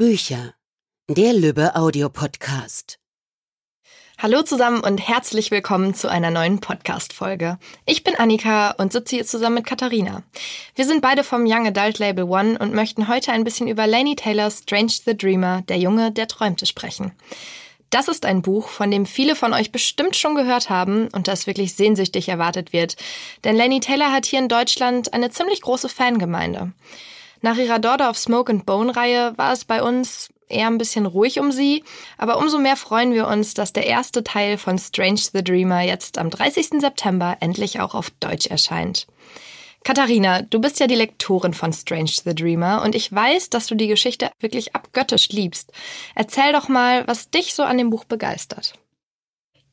Bücher. Der Lübbe Audiopodcast. Hallo zusammen und herzlich willkommen zu einer neuen Podcast-Folge. Ich bin Annika und sitze hier zusammen mit Katharina. Wir sind beide vom Young Adult Label One und möchten heute ein bisschen über Lainey Taylors Strange the Dreamer, der Junge, der träumte, sprechen. Das ist ein Buch, von dem viele von euch bestimmt schon gehört haben und das wirklich sehnsüchtig erwartet wird. Denn Lainey Taylor hat hier in Deutschland eine ziemlich große Fangemeinde. Nach ihrer Daughter of Smoke and Bone Reihe war es bei uns eher ein bisschen ruhig um sie, aber umso mehr freuen wir uns, dass der erste Teil von Strange the Dreamer jetzt am 30. September endlich auch auf Deutsch erscheint. Katharina, du bist ja die Lektorin von Strange the Dreamer und ich weiß, dass du die Geschichte wirklich abgöttisch liebst. Erzähl doch mal, was dich so an dem Buch begeistert.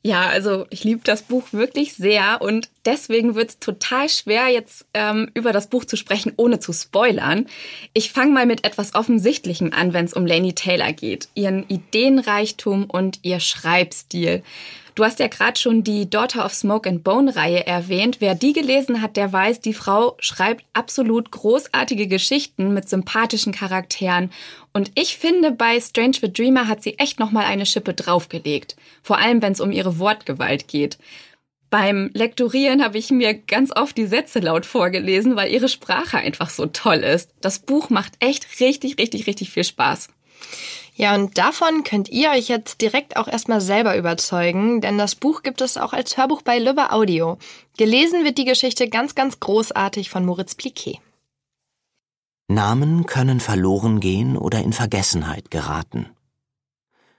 Ja, also ich liebe das Buch wirklich sehr und deswegen wird es total schwer, jetzt ähm, über das Buch zu sprechen, ohne zu spoilern. Ich fange mal mit etwas Offensichtlichem an, wenn es um Lainey Taylor geht. Ihren Ideenreichtum und ihr Schreibstil. Du hast ja gerade schon die Daughter of Smoke and Bone Reihe erwähnt. Wer die gelesen hat, der weiß, die Frau schreibt absolut großartige Geschichten mit sympathischen Charakteren. Und ich finde, bei Strange the Dreamer hat sie echt nochmal eine Schippe draufgelegt. Vor allem, wenn es um ihre Wortgewalt geht. Beim Lektorieren habe ich mir ganz oft die Sätze laut vorgelesen, weil ihre Sprache einfach so toll ist. Das Buch macht echt richtig, richtig, richtig viel Spaß. Ja, und davon könnt ihr euch jetzt direkt auch erstmal selber überzeugen, denn das Buch gibt es auch als Hörbuch bei Lübbe Audio. Gelesen wird die Geschichte ganz, ganz großartig von Moritz Pliquet. Namen können verloren gehen oder in Vergessenheit geraten.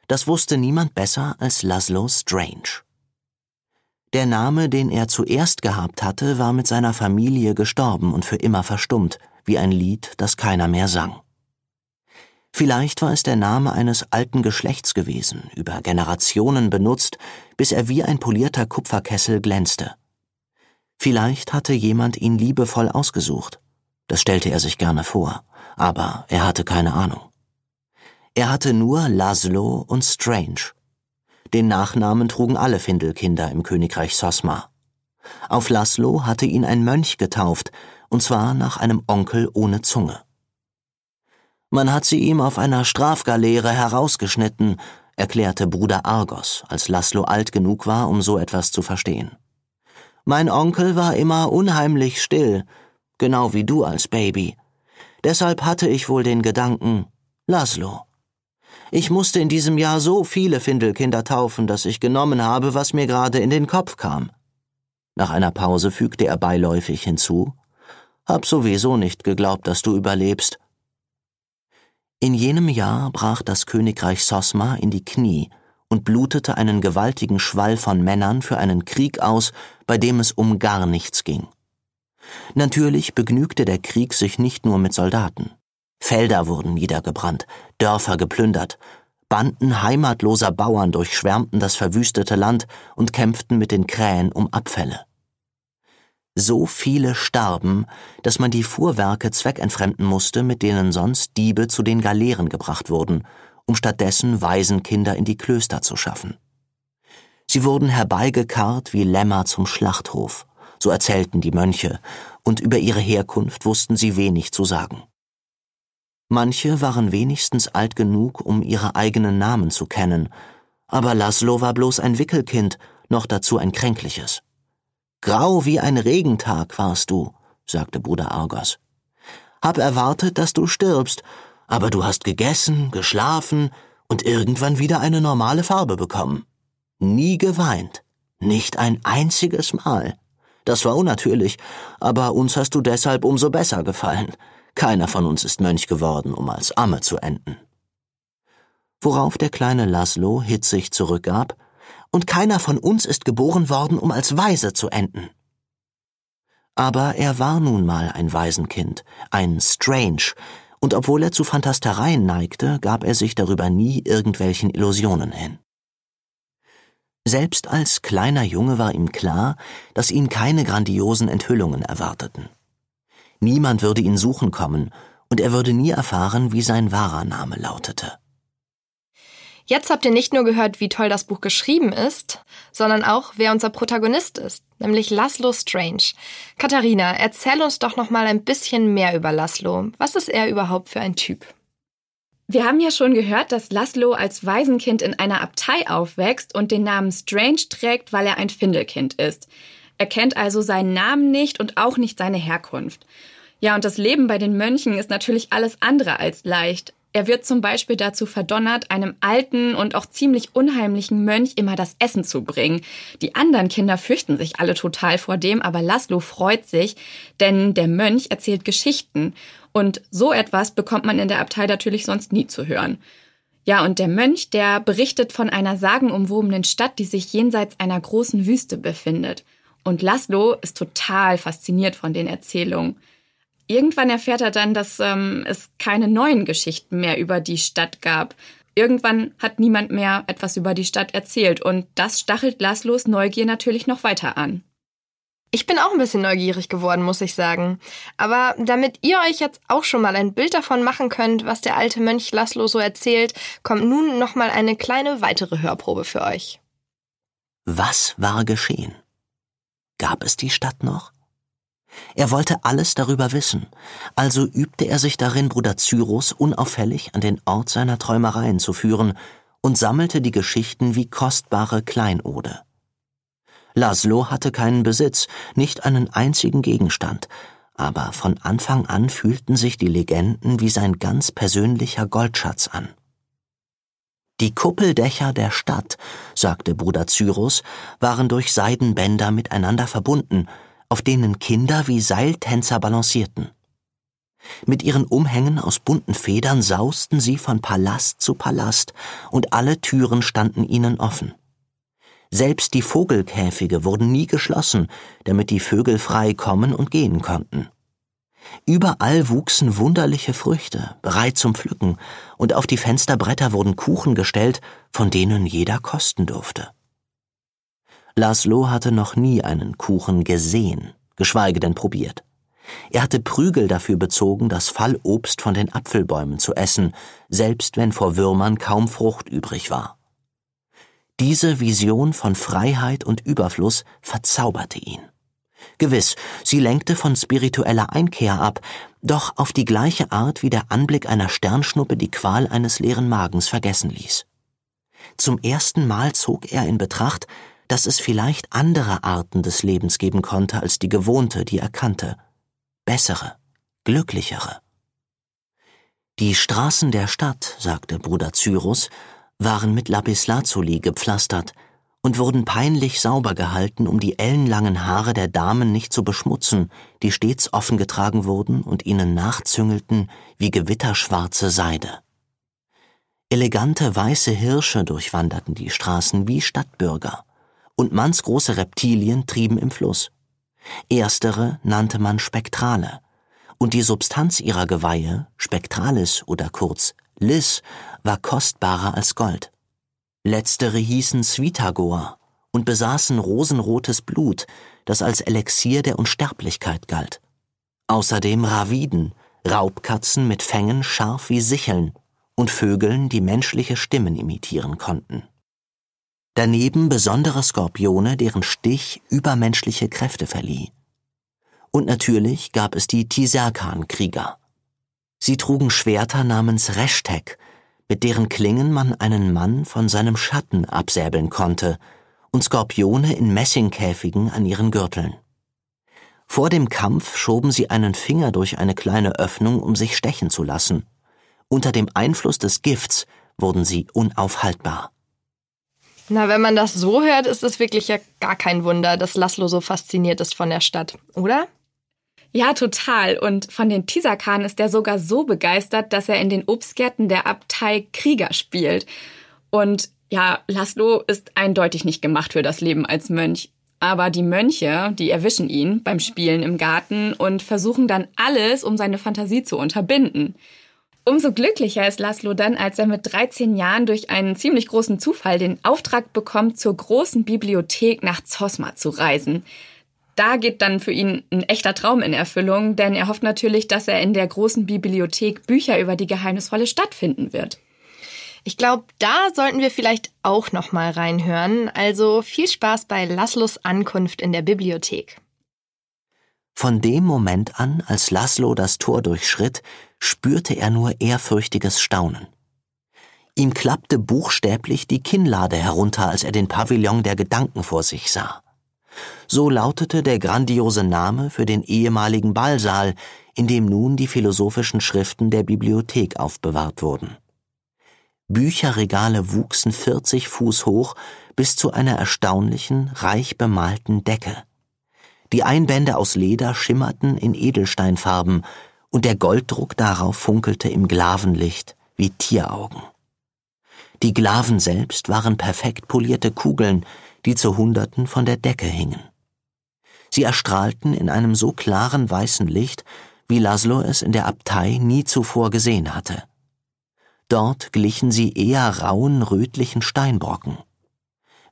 Das wusste niemand besser als Laszlo Strange. Der Name, den er zuerst gehabt hatte, war mit seiner Familie gestorben und für immer verstummt, wie ein Lied, das keiner mehr sang. Vielleicht war es der Name eines alten Geschlechts gewesen, über Generationen benutzt, bis er wie ein polierter Kupferkessel glänzte. Vielleicht hatte jemand ihn liebevoll ausgesucht. Das stellte er sich gerne vor, aber er hatte keine Ahnung. Er hatte nur Laszlo und Strange. Den Nachnamen trugen alle Findelkinder im Königreich Sosma. Auf Laszlo hatte ihn ein Mönch getauft, und zwar nach einem Onkel ohne Zunge. Man hat sie ihm auf einer Strafgaleere herausgeschnitten, erklärte Bruder Argos, als Laszlo alt genug war, um so etwas zu verstehen. Mein Onkel war immer unheimlich still, genau wie du als Baby. Deshalb hatte ich wohl den Gedanken, Laszlo. Ich musste in diesem Jahr so viele Findelkinder taufen, dass ich genommen habe, was mir gerade in den Kopf kam. Nach einer Pause fügte er beiläufig hinzu, Hab sowieso nicht geglaubt, dass du überlebst. In jenem Jahr brach das Königreich Sosma in die Knie und blutete einen gewaltigen Schwall von Männern für einen Krieg aus, bei dem es um gar nichts ging. Natürlich begnügte der Krieg sich nicht nur mit Soldaten. Felder wurden niedergebrannt, Dörfer geplündert, Banden heimatloser Bauern durchschwärmten das verwüstete Land und kämpften mit den Krähen um Abfälle. So viele starben, dass man die Fuhrwerke zweckentfremden musste, mit denen sonst Diebe zu den Galeeren gebracht wurden, um stattdessen Waisenkinder in die Klöster zu schaffen. Sie wurden herbeigekarrt wie Lämmer zum Schlachthof, so erzählten die Mönche, und über ihre Herkunft wussten sie wenig zu sagen. Manche waren wenigstens alt genug, um ihre eigenen Namen zu kennen, aber Laszlo war bloß ein Wickelkind, noch dazu ein kränkliches. Grau wie ein Regentag warst du, sagte Bruder Argos. Hab erwartet, dass du stirbst, aber du hast gegessen, geschlafen und irgendwann wieder eine normale Farbe bekommen. Nie geweint. Nicht ein einziges Mal. Das war unnatürlich, aber uns hast du deshalb umso besser gefallen. Keiner von uns ist Mönch geworden, um als Amme zu enden. Worauf der kleine Laszlo hitzig zurückgab, und keiner von uns ist geboren worden, um als Weise zu enden. Aber er war nun mal ein Waisenkind, ein Strange, und obwohl er zu Fantastereien neigte, gab er sich darüber nie irgendwelchen Illusionen hin. Selbst als kleiner Junge war ihm klar, dass ihn keine grandiosen Enthüllungen erwarteten. Niemand würde ihn suchen kommen, und er würde nie erfahren, wie sein wahrer Name lautete. Jetzt habt ihr nicht nur gehört, wie toll das Buch geschrieben ist, sondern auch, wer unser Protagonist ist, nämlich Laszlo Strange. Katharina, erzähl uns doch noch mal ein bisschen mehr über Laszlo. Was ist er überhaupt für ein Typ? Wir haben ja schon gehört, dass Laszlo als Waisenkind in einer Abtei aufwächst und den Namen Strange trägt, weil er ein Findelkind ist. Er kennt also seinen Namen nicht und auch nicht seine Herkunft. Ja, und das Leben bei den Mönchen ist natürlich alles andere als leicht. Er wird zum Beispiel dazu verdonnert, einem alten und auch ziemlich unheimlichen Mönch immer das Essen zu bringen. Die anderen Kinder fürchten sich alle total vor dem, aber Laszlo freut sich, denn der Mönch erzählt Geschichten. Und so etwas bekommt man in der Abtei natürlich sonst nie zu hören. Ja, und der Mönch, der berichtet von einer sagenumwobenen Stadt, die sich jenseits einer großen Wüste befindet. Und Laszlo ist total fasziniert von den Erzählungen. Irgendwann erfährt er dann, dass ähm, es keine neuen Geschichten mehr über die Stadt gab. Irgendwann hat niemand mehr etwas über die Stadt erzählt und das stachelt Laszlos Neugier natürlich noch weiter an. Ich bin auch ein bisschen neugierig geworden, muss ich sagen. Aber damit ihr euch jetzt auch schon mal ein Bild davon machen könnt, was der alte Mönch Laszlo so erzählt, kommt nun noch mal eine kleine weitere Hörprobe für euch. Was war geschehen? Gab es die Stadt noch? Er wollte alles darüber wissen, also übte er sich darin, Bruder Cyrus unauffällig an den Ort seiner Träumereien zu führen und sammelte die Geschichten wie kostbare Kleinode. Laszlo hatte keinen Besitz, nicht einen einzigen Gegenstand, aber von Anfang an fühlten sich die Legenden wie sein ganz persönlicher Goldschatz an. Die Kuppeldächer der Stadt, sagte Bruder Cyrus, waren durch Seidenbänder miteinander verbunden, auf denen Kinder wie Seiltänzer balancierten. Mit ihren Umhängen aus bunten Federn sausten sie von Palast zu Palast, und alle Türen standen ihnen offen. Selbst die Vogelkäfige wurden nie geschlossen, damit die Vögel frei kommen und gehen konnten. Überall wuchsen wunderliche Früchte, bereit zum Pflücken, und auf die Fensterbretter wurden Kuchen gestellt, von denen jeder kosten durfte. Laszlo hatte noch nie einen Kuchen gesehen, geschweige denn probiert. Er hatte Prügel dafür bezogen, das Fallobst von den Apfelbäumen zu essen, selbst wenn vor Würmern kaum Frucht übrig war. Diese Vision von Freiheit und Überfluss verzauberte ihn. Gewiss, sie lenkte von spiritueller Einkehr ab, doch auf die gleiche Art wie der Anblick einer Sternschnuppe die Qual eines leeren Magens vergessen ließ. Zum ersten Mal zog er in Betracht, dass es vielleicht andere Arten des Lebens geben konnte als die gewohnte, die er kannte. Bessere, glücklichere. Die Straßen der Stadt, sagte Bruder Cyrus, waren mit Lapislazuli gepflastert und wurden peinlich sauber gehalten, um die ellenlangen Haare der Damen nicht zu beschmutzen, die stets offen getragen wurden und ihnen nachzüngelten wie gewitterschwarze Seide. Elegante weiße Hirsche durchwanderten die Straßen wie Stadtbürger und mannsgroße Reptilien trieben im Fluss. Erstere nannte man Spektrale, und die Substanz ihrer Geweihe, Spektralis oder kurz Lis, war kostbarer als Gold. Letztere hießen Svitagor und besaßen rosenrotes Blut, das als Elixier der Unsterblichkeit galt. Außerdem Raviden, Raubkatzen mit Fängen scharf wie Sicheln und Vögeln, die menschliche Stimmen imitieren konnten daneben besondere Skorpione, deren Stich übermenschliche Kräfte verlieh. Und natürlich gab es die Tiserkan-Krieger. Sie trugen Schwerter namens Reshtek, mit deren Klingen man einen Mann von seinem Schatten absäbeln konnte, und Skorpione in Messingkäfigen an ihren Gürteln. Vor dem Kampf schoben sie einen Finger durch eine kleine Öffnung, um sich stechen zu lassen. Unter dem Einfluss des Gifts wurden sie unaufhaltbar. Na, wenn man das so hört, ist es wirklich ja gar kein Wunder, dass Laszlo so fasziniert ist von der Stadt, oder? Ja, total. Und von den Tisakan ist er sogar so begeistert, dass er in den Obstgärten der Abtei Krieger spielt. Und ja, Laszlo ist eindeutig nicht gemacht für das Leben als Mönch. Aber die Mönche, die erwischen ihn beim Spielen im Garten und versuchen dann alles, um seine Fantasie zu unterbinden. Umso glücklicher ist Laszlo dann, als er mit 13 Jahren durch einen ziemlich großen Zufall den Auftrag bekommt, zur großen Bibliothek nach Zosma zu reisen. Da geht dann für ihn ein echter Traum in Erfüllung, denn er hofft natürlich, dass er in der großen Bibliothek Bücher über die geheimnisvolle Stadt finden wird. Ich glaube, da sollten wir vielleicht auch noch mal reinhören. Also viel Spaß bei Laszlos Ankunft in der Bibliothek. Von dem Moment an, als Laszlo das Tor durchschritt, spürte er nur ehrfürchtiges Staunen. Ihm klappte buchstäblich die Kinnlade herunter, als er den Pavillon der Gedanken vor sich sah. So lautete der grandiose Name für den ehemaligen Ballsaal, in dem nun die philosophischen Schriften der Bibliothek aufbewahrt wurden. Bücherregale wuchsen 40 Fuß hoch bis zu einer erstaunlichen, reich bemalten Decke. Die Einbände aus Leder schimmerten in Edelsteinfarben und der Golddruck darauf funkelte im Glavenlicht wie Tieraugen. Die Glaven selbst waren perfekt polierte Kugeln, die zu Hunderten von der Decke hingen. Sie erstrahlten in einem so klaren weißen Licht, wie Laszlo es in der Abtei nie zuvor gesehen hatte. Dort glichen sie eher rauen, rötlichen Steinbrocken.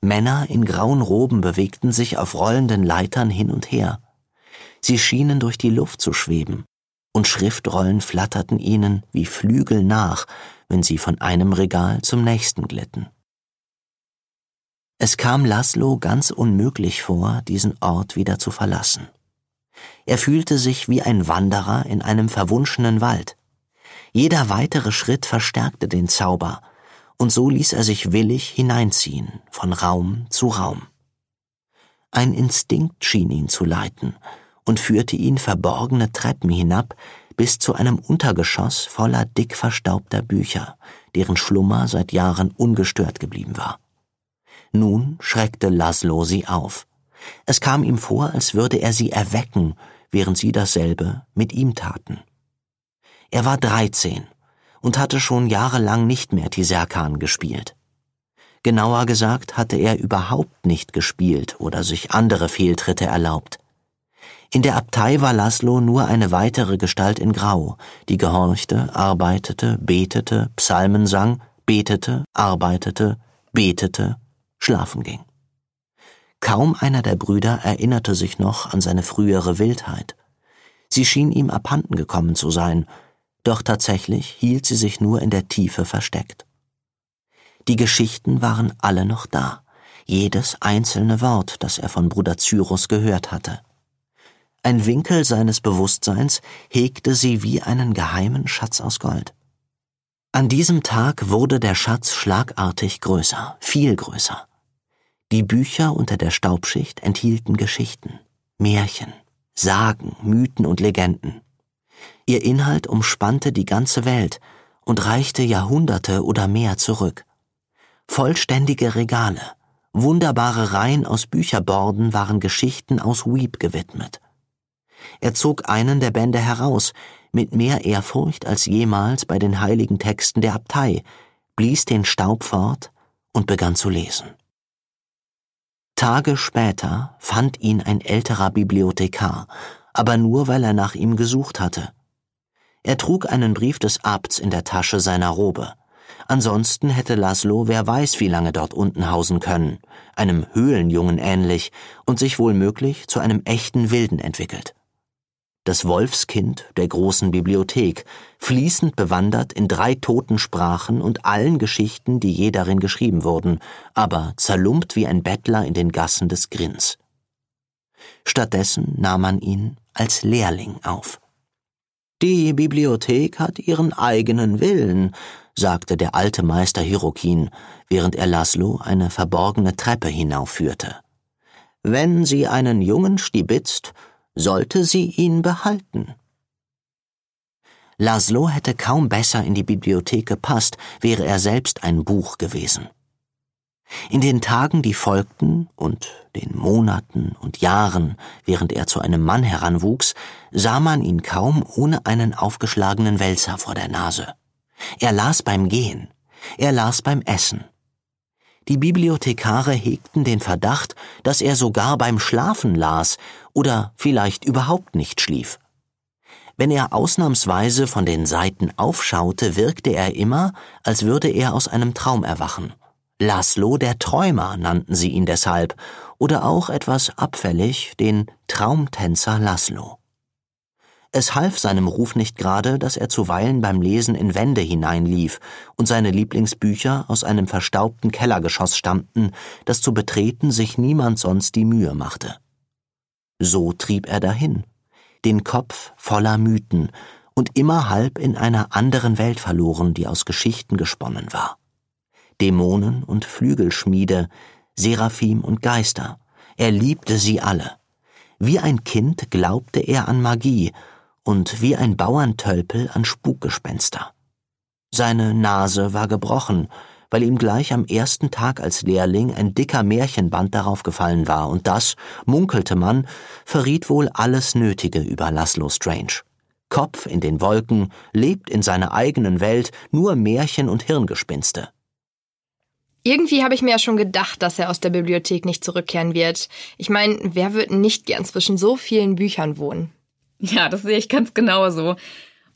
Männer in grauen Roben bewegten sich auf rollenden Leitern hin und her. Sie schienen durch die Luft zu schweben, und Schriftrollen flatterten ihnen wie Flügel nach, wenn sie von einem Regal zum nächsten glitten. Es kam Laszlo ganz unmöglich vor, diesen Ort wieder zu verlassen. Er fühlte sich wie ein Wanderer in einem verwunschenen Wald. Jeder weitere Schritt verstärkte den Zauber, und so ließ er sich willig hineinziehen, von Raum zu Raum. Ein Instinkt schien ihn zu leiten und führte ihn verborgene Treppen hinab, bis zu einem Untergeschoss voller dick verstaubter Bücher, deren Schlummer seit Jahren ungestört geblieben war. Nun schreckte Laszlo sie auf. Es kam ihm vor, als würde er sie erwecken, während sie dasselbe mit ihm taten. Er war dreizehn und hatte schon jahrelang nicht mehr Tiserkan gespielt. Genauer gesagt hatte er überhaupt nicht gespielt oder sich andere Fehltritte erlaubt. In der Abtei war Laszlo nur eine weitere Gestalt in Grau, die gehorchte, arbeitete, betete, Psalmen sang, betete, arbeitete, betete, schlafen ging. Kaum einer der Brüder erinnerte sich noch an seine frühere Wildheit. Sie schien ihm abhanden gekommen zu sein, doch tatsächlich hielt sie sich nur in der Tiefe versteckt. Die Geschichten waren alle noch da, jedes einzelne Wort, das er von Bruder Cyrus gehört hatte. Ein Winkel seines Bewusstseins hegte sie wie einen geheimen Schatz aus Gold. An diesem Tag wurde der Schatz schlagartig größer, viel größer. Die Bücher unter der Staubschicht enthielten Geschichten, Märchen, Sagen, Mythen und Legenden. Ihr Inhalt umspannte die ganze Welt und reichte Jahrhunderte oder mehr zurück. Vollständige Regale, wunderbare Reihen aus Bücherborden waren Geschichten aus Weep gewidmet. Er zog einen der Bände heraus, mit mehr Ehrfurcht als jemals bei den heiligen Texten der Abtei, blies den Staub fort und begann zu lesen. Tage später fand ihn ein älterer Bibliothekar, aber nur weil er nach ihm gesucht hatte. Er trug einen Brief des Abts in der Tasche seiner Robe. Ansonsten hätte Laszlo wer weiß wie lange dort unten hausen können, einem Höhlenjungen ähnlich und sich wohl möglich zu einem echten Wilden entwickelt das Wolfskind der großen Bibliothek, fließend bewandert in drei toten Sprachen und allen Geschichten, die je darin geschrieben wurden, aber zerlumpt wie ein Bettler in den Gassen des Grins. Stattdessen nahm man ihn als Lehrling auf. Die Bibliothek hat ihren eigenen Willen, sagte der alte Meister Hirokin, während er Laszlo eine verborgene Treppe hinaufführte. Wenn sie einen Jungen stibitzt, sollte sie ihn behalten. Laszlo hätte kaum besser in die Bibliothek gepasst, wäre er selbst ein Buch gewesen. In den Tagen, die folgten, und den Monaten und Jahren, während er zu einem Mann heranwuchs, sah man ihn kaum ohne einen aufgeschlagenen Wälzer vor der Nase. Er las beim Gehen, er las beim Essen, die Bibliothekare hegten den Verdacht, dass er sogar beim Schlafen las oder vielleicht überhaupt nicht schlief. Wenn er ausnahmsweise von den Seiten aufschaute, wirkte er immer, als würde er aus einem Traum erwachen. Laszlo der Träumer nannten sie ihn deshalb, oder auch etwas abfällig den Traumtänzer Laszlo. Es half seinem Ruf nicht gerade, dass er zuweilen beim Lesen in Wände hineinlief und seine Lieblingsbücher aus einem verstaubten Kellergeschoss stammten, das zu betreten sich niemand sonst die Mühe machte. So trieb er dahin, den Kopf voller Mythen und immer halb in einer anderen Welt verloren, die aus Geschichten gesponnen war. Dämonen und Flügelschmiede, Seraphim und Geister. Er liebte sie alle. Wie ein Kind glaubte er an Magie und wie ein Bauerntölpel an Spukgespenster. Seine Nase war gebrochen, weil ihm gleich am ersten Tag als Lehrling ein dicker Märchenband darauf gefallen war, und das, munkelte man, verriet wohl alles Nötige über Laszlo Strange. Kopf in den Wolken, lebt in seiner eigenen Welt, nur Märchen und Hirngespinste. Irgendwie habe ich mir ja schon gedacht, dass er aus der Bibliothek nicht zurückkehren wird. Ich meine, wer wird nicht gern zwischen so vielen Büchern wohnen? Ja, das sehe ich ganz genauso.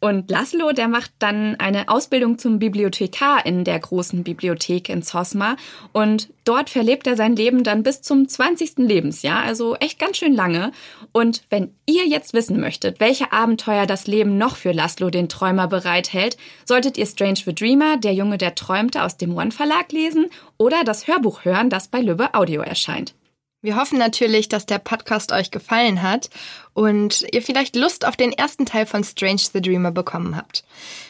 Und Laszlo, der macht dann eine Ausbildung zum Bibliothekar in der großen Bibliothek in Zosma. Und dort verlebt er sein Leben dann bis zum 20. Lebensjahr, also echt ganz schön lange. Und wenn ihr jetzt wissen möchtet, welche Abenteuer das Leben noch für Laszlo den Träumer bereithält, solltet ihr Strange the Dreamer, der Junge, der träumte, aus dem One Verlag lesen oder das Hörbuch hören, das bei Lübbe Audio erscheint. Wir hoffen natürlich, dass der Podcast euch gefallen hat und ihr vielleicht Lust auf den ersten Teil von Strange the Dreamer bekommen habt.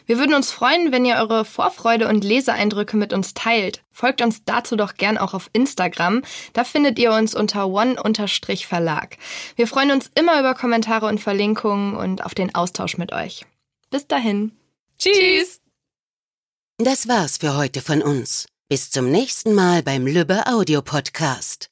Wir würden uns freuen, wenn ihr eure Vorfreude und Leseeindrücke mit uns teilt. Folgt uns dazu doch gern auch auf Instagram. Da findet ihr uns unter one-verlag. Wir freuen uns immer über Kommentare und Verlinkungen und auf den Austausch mit euch. Bis dahin. Tschüss! Das war's für heute von uns. Bis zum nächsten Mal beim Lübbe Audio Podcast.